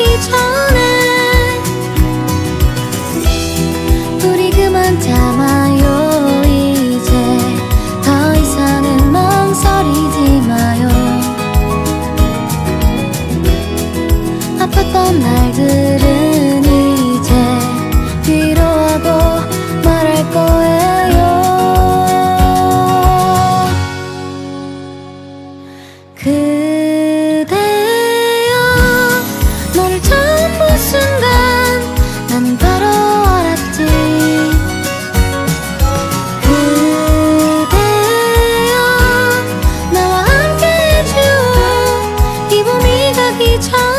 가기 전에 우리 그만 참아요 이제. 더 이상은 망설이지 마요. 아팠던 날들을 무슨 난 바로 알았지. 그대여 나와 함께 해줘 이 봄이 가기 전